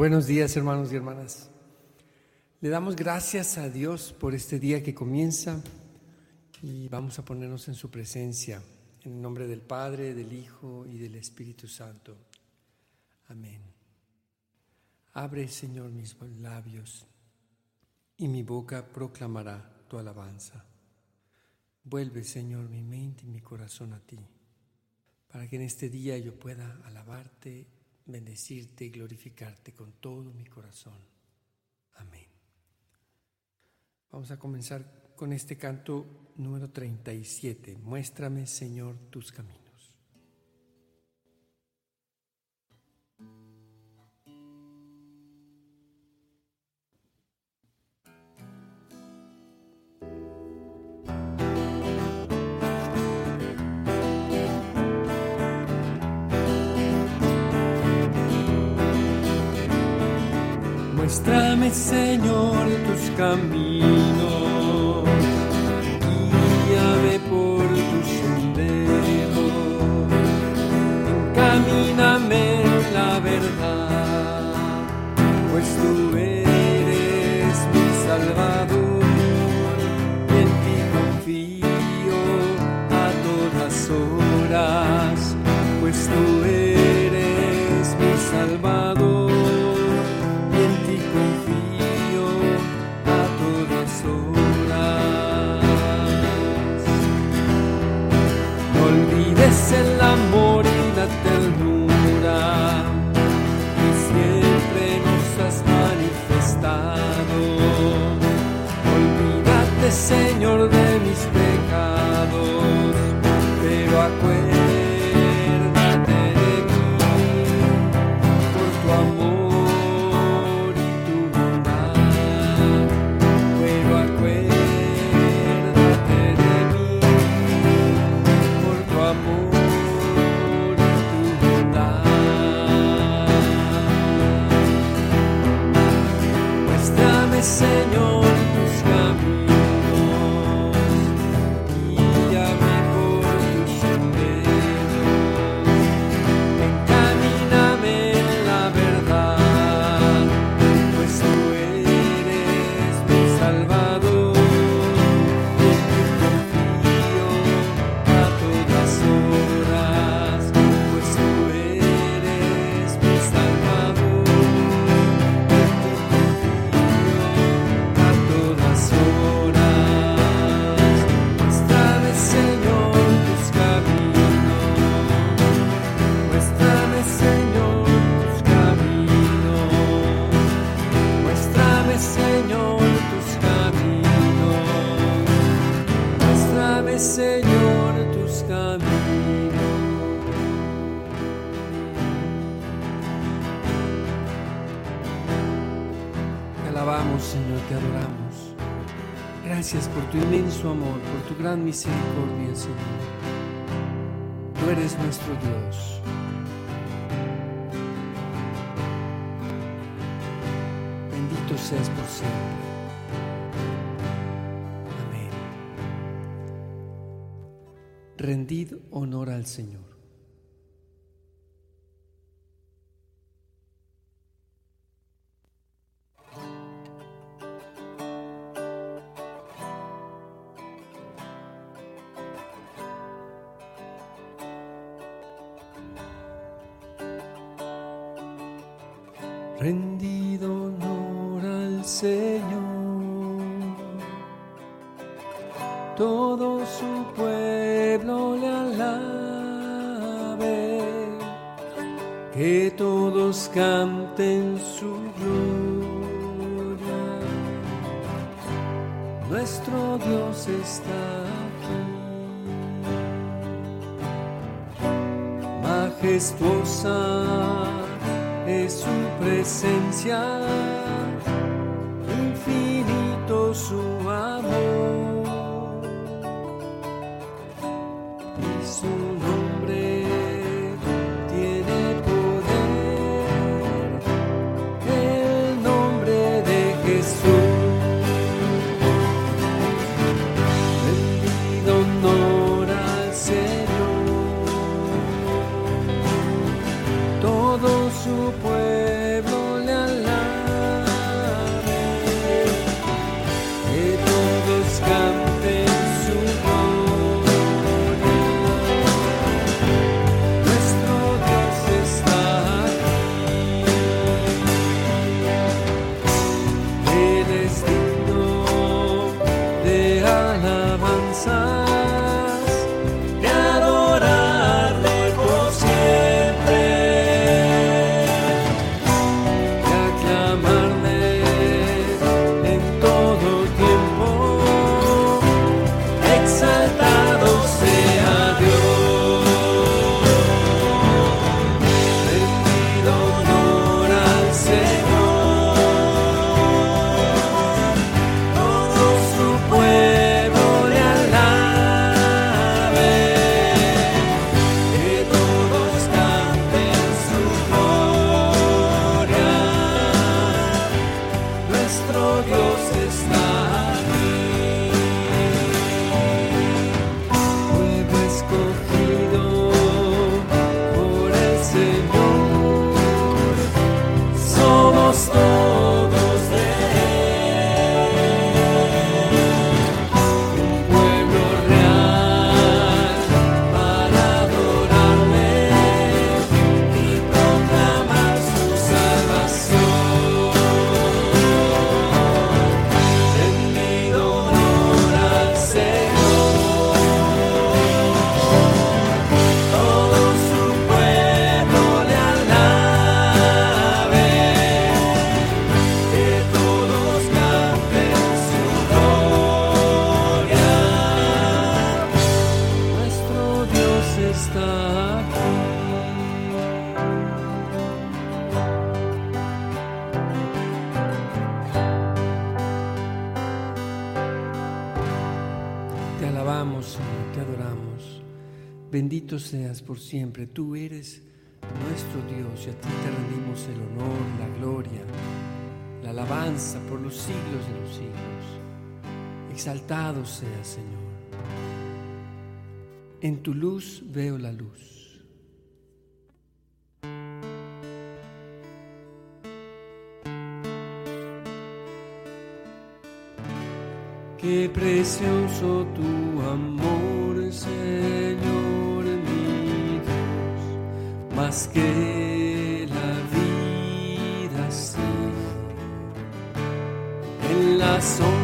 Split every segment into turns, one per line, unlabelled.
Buenos días hermanos y hermanas. Le damos gracias a Dios por este día que comienza y vamos a ponernos en su presencia, en el nombre del Padre, del Hijo y del Espíritu Santo. Amén. Abre, Señor, mis labios y mi boca proclamará tu alabanza. Vuelve, Señor, mi mente y mi corazón a ti, para que en este día yo pueda alabarte bendecirte y glorificarte con todo mi corazón. Amén. Vamos a comenzar con este canto número 37. Muéstrame, Señor, tus caminos. Muéstrame, Señor, tus caminos, misericordia, Señor. Tú eres nuestro Dios. Bendito seas por siempre. Amén. Rendid honor al Señor. Y seas por siempre, tú eres nuestro Dios y a ti te rendimos el honor, la gloria, la alabanza por los siglos de los siglos. Exaltado seas, Señor. En tu luz veo la luz. Qué precioso tu amor, Señor Más que la vida, sí. En la sombra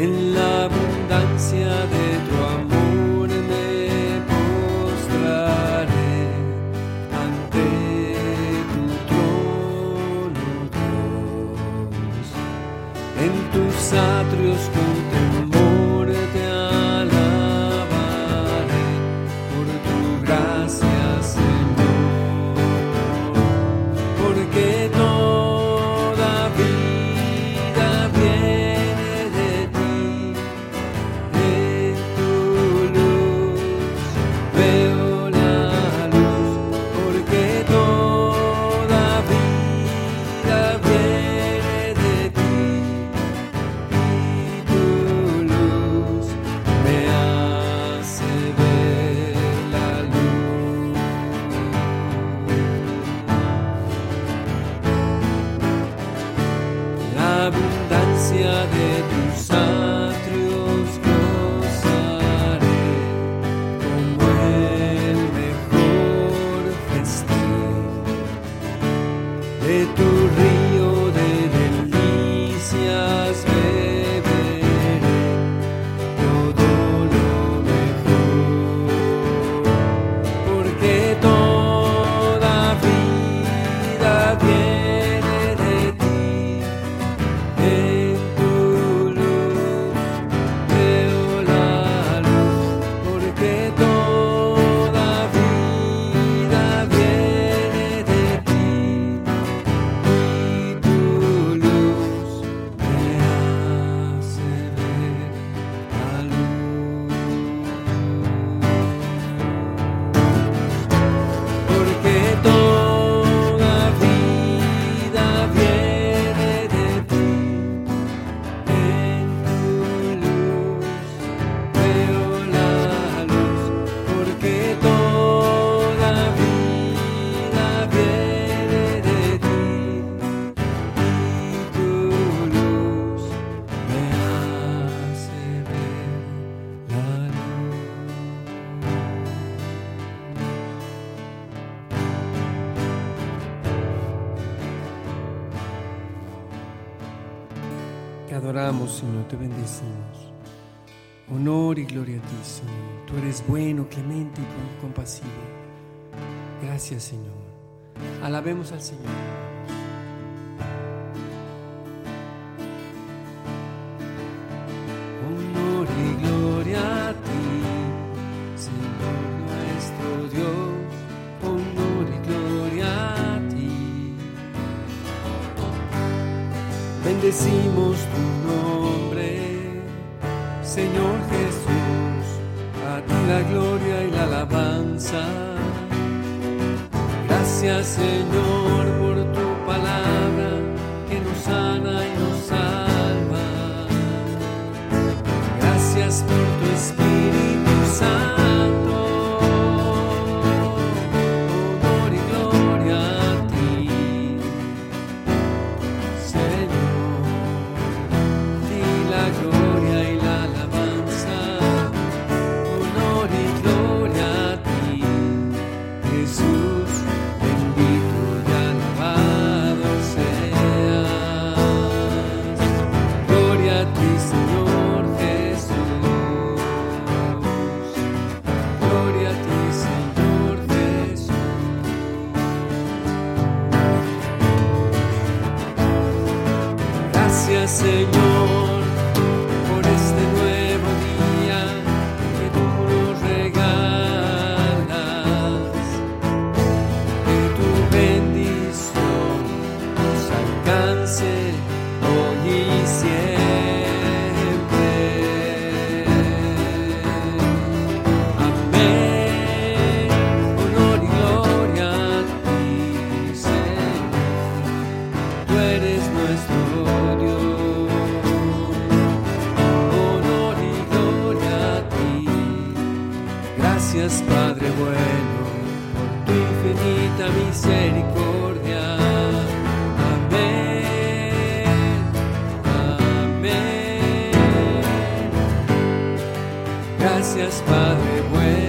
En la abundancia de te bendecimos. Honor y gloria a ti, Señor. Tú eres bueno, clemente y compasivo. Gracias, Señor. Alabemos al Señor. Honor y gloria a ti, Señor nuestro Dios. Honor y gloria a ti. Bendecimos tu nombre, Señor Jesús, a ti la gloria y la alabanza. Gracias Señor Gracias Padre bueno.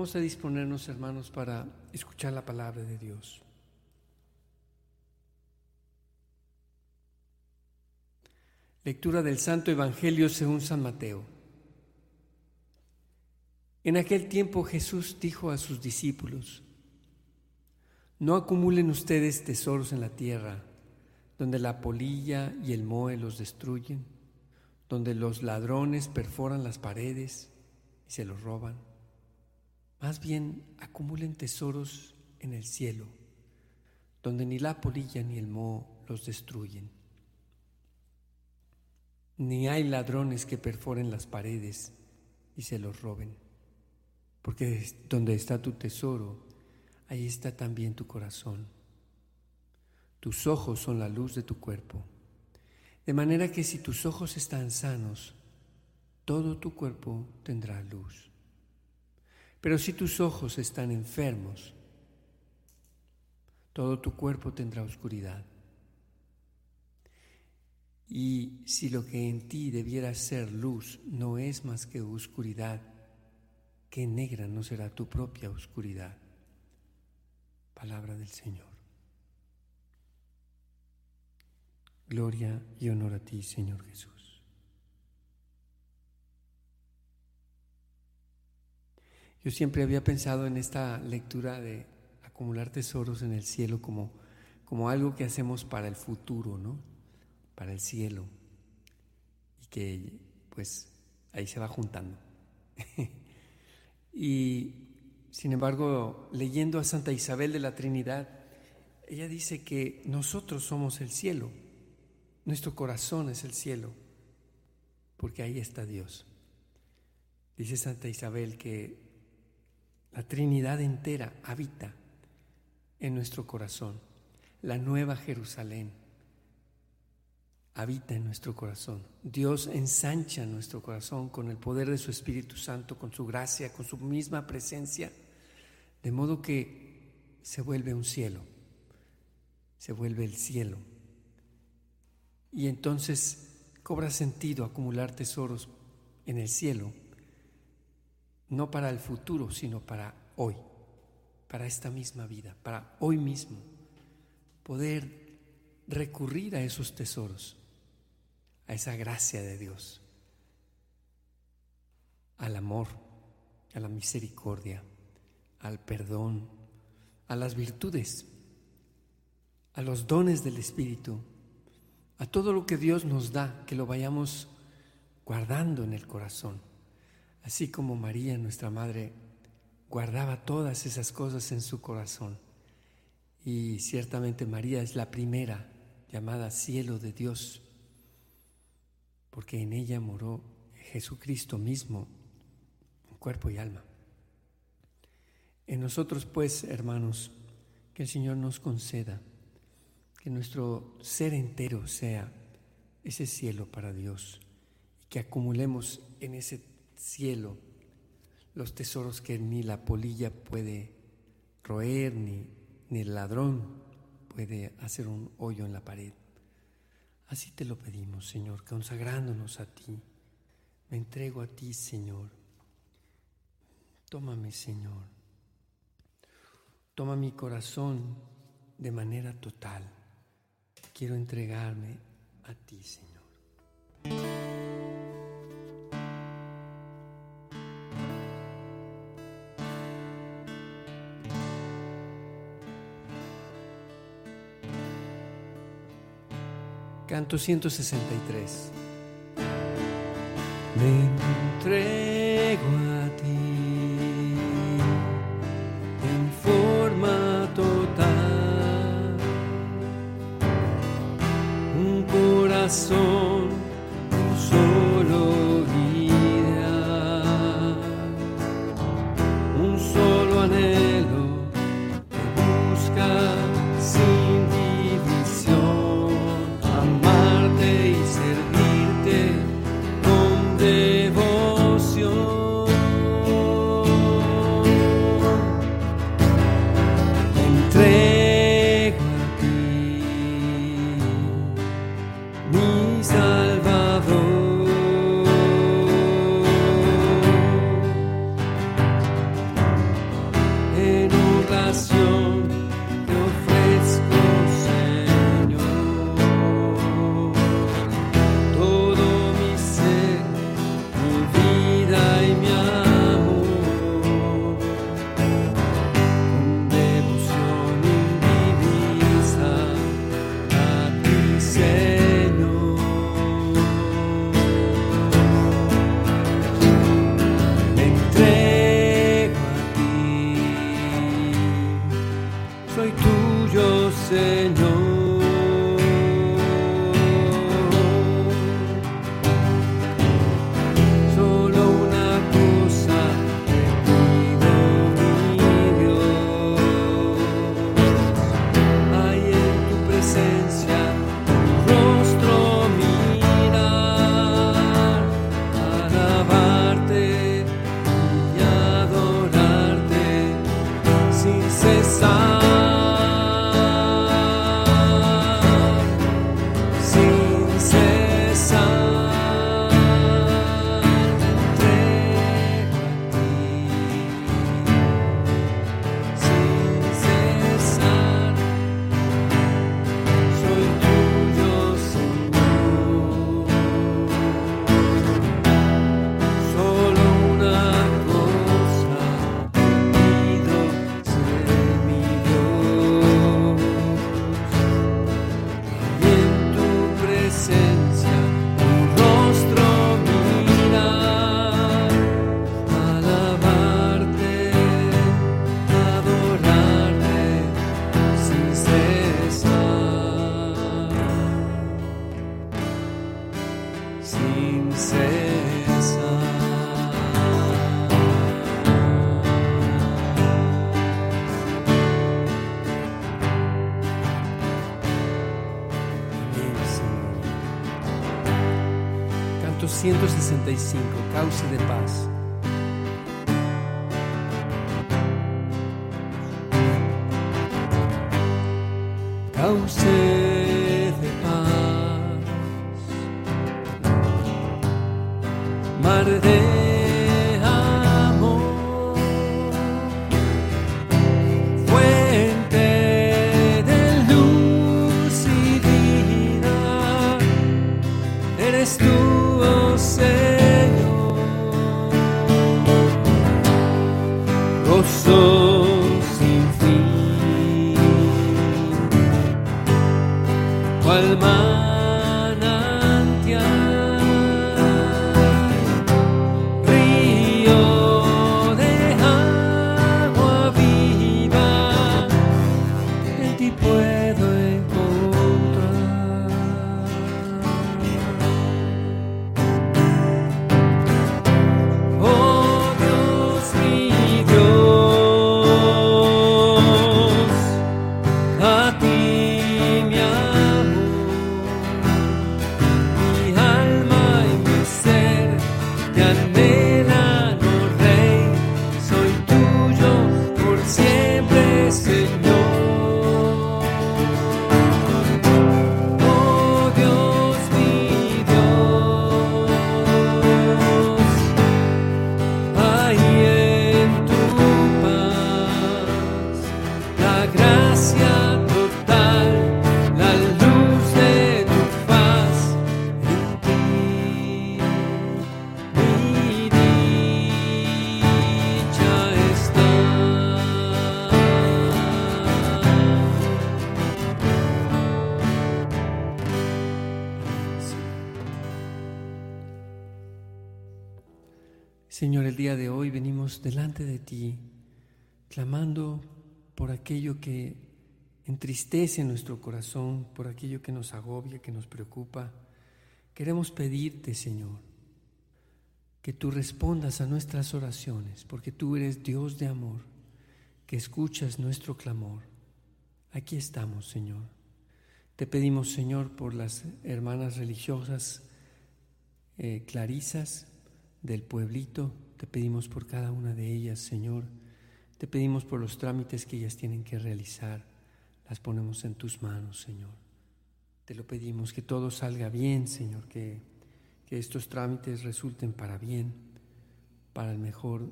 Vamos a disponernos, hermanos, para escuchar la palabra de Dios. Lectura del Santo Evangelio según San Mateo. En aquel tiempo Jesús dijo a sus discípulos, No acumulen ustedes tesoros en la tierra, donde la polilla y el mohe los destruyen, donde los ladrones perforan las paredes y se los roban. Más bien acumulen tesoros en el cielo, donde ni la polilla ni el moho los destruyen. Ni hay ladrones que perforen las paredes y se los roben, porque donde está tu tesoro, ahí está también tu corazón. Tus ojos son la luz de tu cuerpo, de manera que si tus ojos están sanos, todo tu cuerpo tendrá luz. Pero si tus ojos están enfermos, todo tu cuerpo tendrá oscuridad. Y si lo que en ti debiera ser luz no es más que oscuridad, qué negra no será tu propia oscuridad. Palabra del Señor. Gloria y honor a ti, Señor Jesús. Yo siempre había pensado en esta lectura de acumular tesoros en el cielo como, como algo que hacemos para el futuro, ¿no? Para el cielo. Y que pues ahí se va juntando. y sin embargo, leyendo a Santa Isabel de la Trinidad, ella dice que nosotros somos el cielo, nuestro corazón es el cielo, porque ahí está Dios. Dice Santa Isabel que la Trinidad entera habita en nuestro corazón. La nueva Jerusalén habita en nuestro corazón. Dios ensancha nuestro corazón con el poder de su Espíritu Santo, con su gracia, con su misma presencia, de modo que se vuelve un cielo, se vuelve el cielo. Y entonces cobra sentido acumular tesoros en el cielo, no para el futuro, sino para hoy, para esta misma vida, para hoy mismo, poder recurrir a esos tesoros, a esa gracia de Dios, al amor, a la misericordia, al perdón, a las virtudes, a los dones del Espíritu, a todo lo que Dios nos da, que lo vayamos guardando en el corazón, así como María, nuestra Madre, guardaba todas esas cosas en su corazón. Y ciertamente María es la primera llamada cielo de Dios, porque en ella moró Jesucristo mismo, en cuerpo y alma. En nosotros, pues, hermanos, que el Señor nos conceda que nuestro ser entero sea ese cielo para Dios y que acumulemos en ese cielo, los tesoros que ni la polilla puede roer, ni, ni el ladrón puede hacer un hoyo en la pared. Así te lo pedimos, Señor, consagrándonos a ti. Me entrego a ti, Señor. Tómame, Señor. Toma mi corazón de manera total. Quiero entregarme a ti, Señor. Canto 163. Me entrego. 45, Cauce de Paz. Cauce de paz, mar de delante de ti, clamando por aquello que entristece nuestro corazón, por aquello que nos agobia, que nos preocupa. Queremos pedirte, Señor, que tú respondas a nuestras oraciones, porque tú eres Dios de amor, que escuchas nuestro clamor. Aquí estamos, Señor. Te pedimos, Señor, por las hermanas religiosas eh, clarisas del pueblito, te pedimos por cada una de ellas, Señor. Te pedimos por los trámites que ellas tienen que realizar. Las ponemos en tus manos, Señor. Te lo pedimos, que todo salga bien, Señor, que, que estos trámites resulten para bien, para el mejor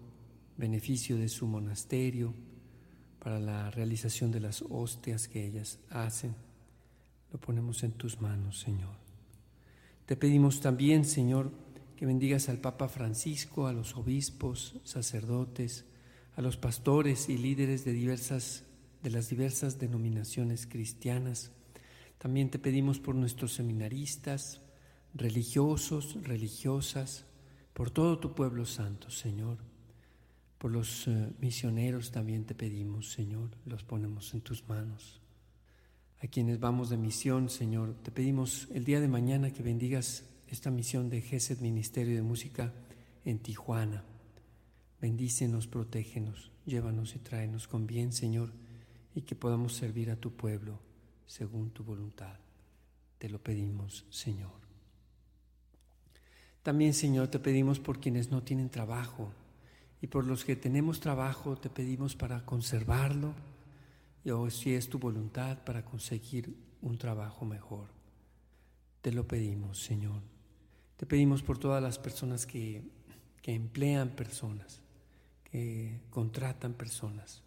beneficio de su monasterio, para la realización de las hostias que ellas hacen. Lo ponemos en tus manos, Señor. Te pedimos también, Señor, que bendigas al Papa Francisco, a los obispos, sacerdotes, a los pastores y líderes de diversas de las diversas denominaciones cristianas. También te pedimos por nuestros seminaristas, religiosos, religiosas, por todo tu pueblo santo, Señor. Por los eh, misioneros también te pedimos, Señor, los ponemos en tus manos. A quienes vamos de misión, Señor, te pedimos el día de mañana que bendigas esta misión de GESED Ministerio de Música en Tijuana. Bendícenos, protégenos, llévanos y tráenos con bien, Señor, y que podamos servir a tu pueblo según tu voluntad. Te lo pedimos, Señor. También, Señor, te pedimos por quienes no tienen trabajo y por los que tenemos trabajo, te pedimos para conservarlo y o si es tu voluntad para conseguir un trabajo mejor. Te lo pedimos, Señor. Te pedimos por todas las personas que, emplean personas, que contratan personas,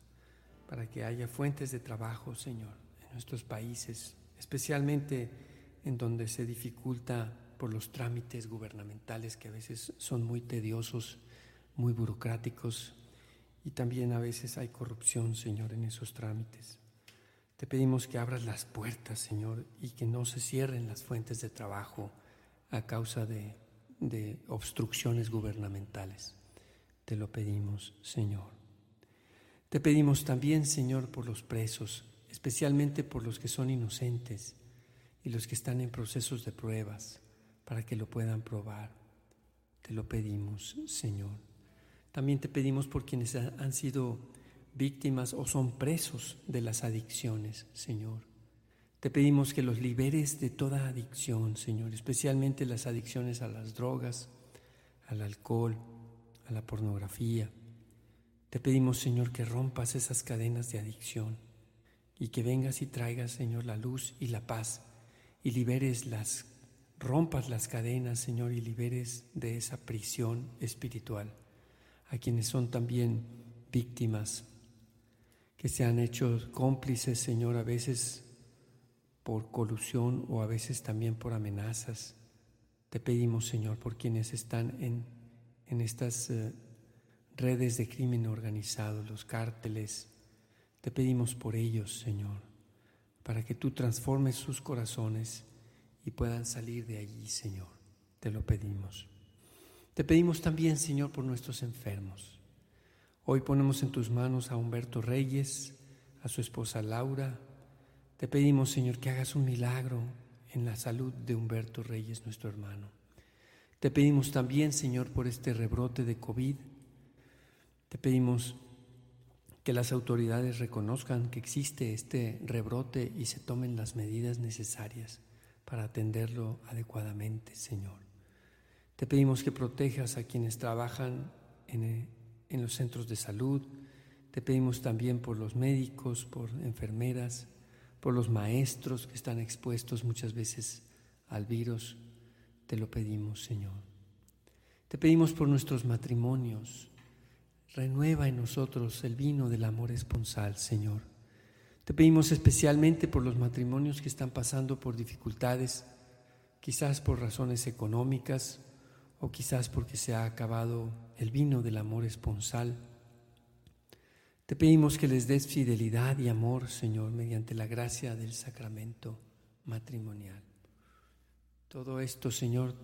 para que haya fuentes de trabajo, Señor, en nuestros países, especialmente en donde se dificulta por los trámites gubernamentales que a veces son muy tediosos, muy burocráticos y también a veces hay corrupción, Señor, en esos trámites. Te pedimos que abras las puertas, Señor, y que no se cierren las fuentes de trabajo a causa de, obstrucciones gubernamentales. Te lo pedimos, Señor. Te pedimos también, Señor, por los presos, especialmente por los que son inocentes y los que están en procesos de pruebas, para que lo puedan probar. Te lo pedimos, Señor. También te pedimos por quienes han sido víctimas o son presos de las adicciones, Señor. Te pedimos que los liberes de toda adicción, Señor, especialmente las adicciones a las drogas, al alcohol, a la pornografía. Te pedimos, Señor, que rompas esas cadenas de adicción y que vengas y traigas, Señor, la luz y la paz y liberes las, rompas las cadenas, Señor, y liberes de esa prisión espiritual a quienes son también víctimas, que se han hecho cómplices, Señor, a veces por colusión o a veces también por amenazas. Te pedimos, Señor, por quienes están en, en estas eh, redes de crimen organizado, los cárteles. Te pedimos por ellos, Señor, para que tú transformes sus corazones y puedan salir de allí, Señor. Te lo pedimos. Te pedimos también, Señor, por nuestros enfermos. Hoy ponemos en tus manos a Humberto Reyes, a su esposa Laura, te pedimos, Señor, que hagas un milagro en la salud de Humberto Reyes, nuestro hermano. Te pedimos también, Señor, por este rebrote de COVID. Te pedimos que las autoridades reconozcan que existe este rebrote y se tomen las medidas necesarias para atenderlo adecuadamente, Señor. Te pedimos que protejas a quienes trabajan en, en los centros de salud. Te pedimos también por los médicos, por enfermeras, por los maestros que están expuestos muchas veces al virus, te lo pedimos, Señor. Te pedimos por nuestros matrimonios. Renueva en nosotros el vino del amor esponsal, Señor. Te pedimos especialmente por los matrimonios que están pasando por dificultades, quizás por razones económicas o quizás porque se ha acabado el vino del amor esponsal te pedimos que les des fidelidad y amor, Señor, mediante la gracia del sacramento matrimonial. Todo esto, Señor,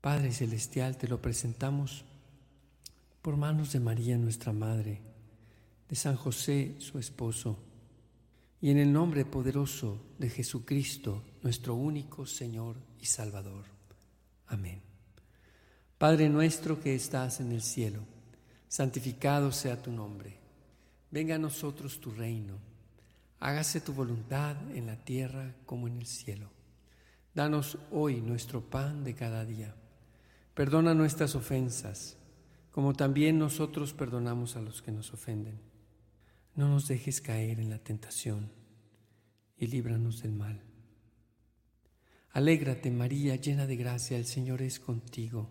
Padre Celestial, te lo presentamos por manos de María nuestra Madre, de San José su esposo, y en el nombre poderoso de Jesucristo, nuestro único Señor y Salvador. Amén. Padre nuestro que estás en el cielo, santificado sea tu nombre. Venga a nosotros tu reino. Hágase tu voluntad en la tierra como en el cielo. Danos hoy nuestro pan de cada día. Perdona nuestras ofensas como también nosotros perdonamos a los que nos ofenden. No nos dejes caer en la tentación y líbranos del mal. Alégrate María, llena de gracia, el Señor es contigo.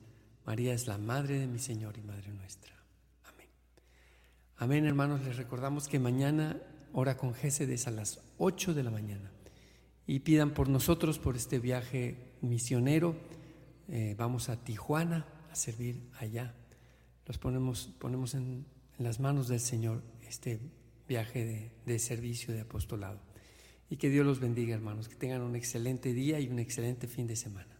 María es la Madre de mi Señor y Madre nuestra. Amén. Amén, hermanos, les recordamos que mañana hora con es a las 8 de la mañana. Y pidan por nosotros, por este viaje misionero. Eh, vamos a Tijuana a servir allá. Los ponemos, ponemos en las manos del Señor este viaje de servicio, de apostolado. Y que Dios los bendiga, hermanos, que tengan un excelente día y un excelente fin de semana.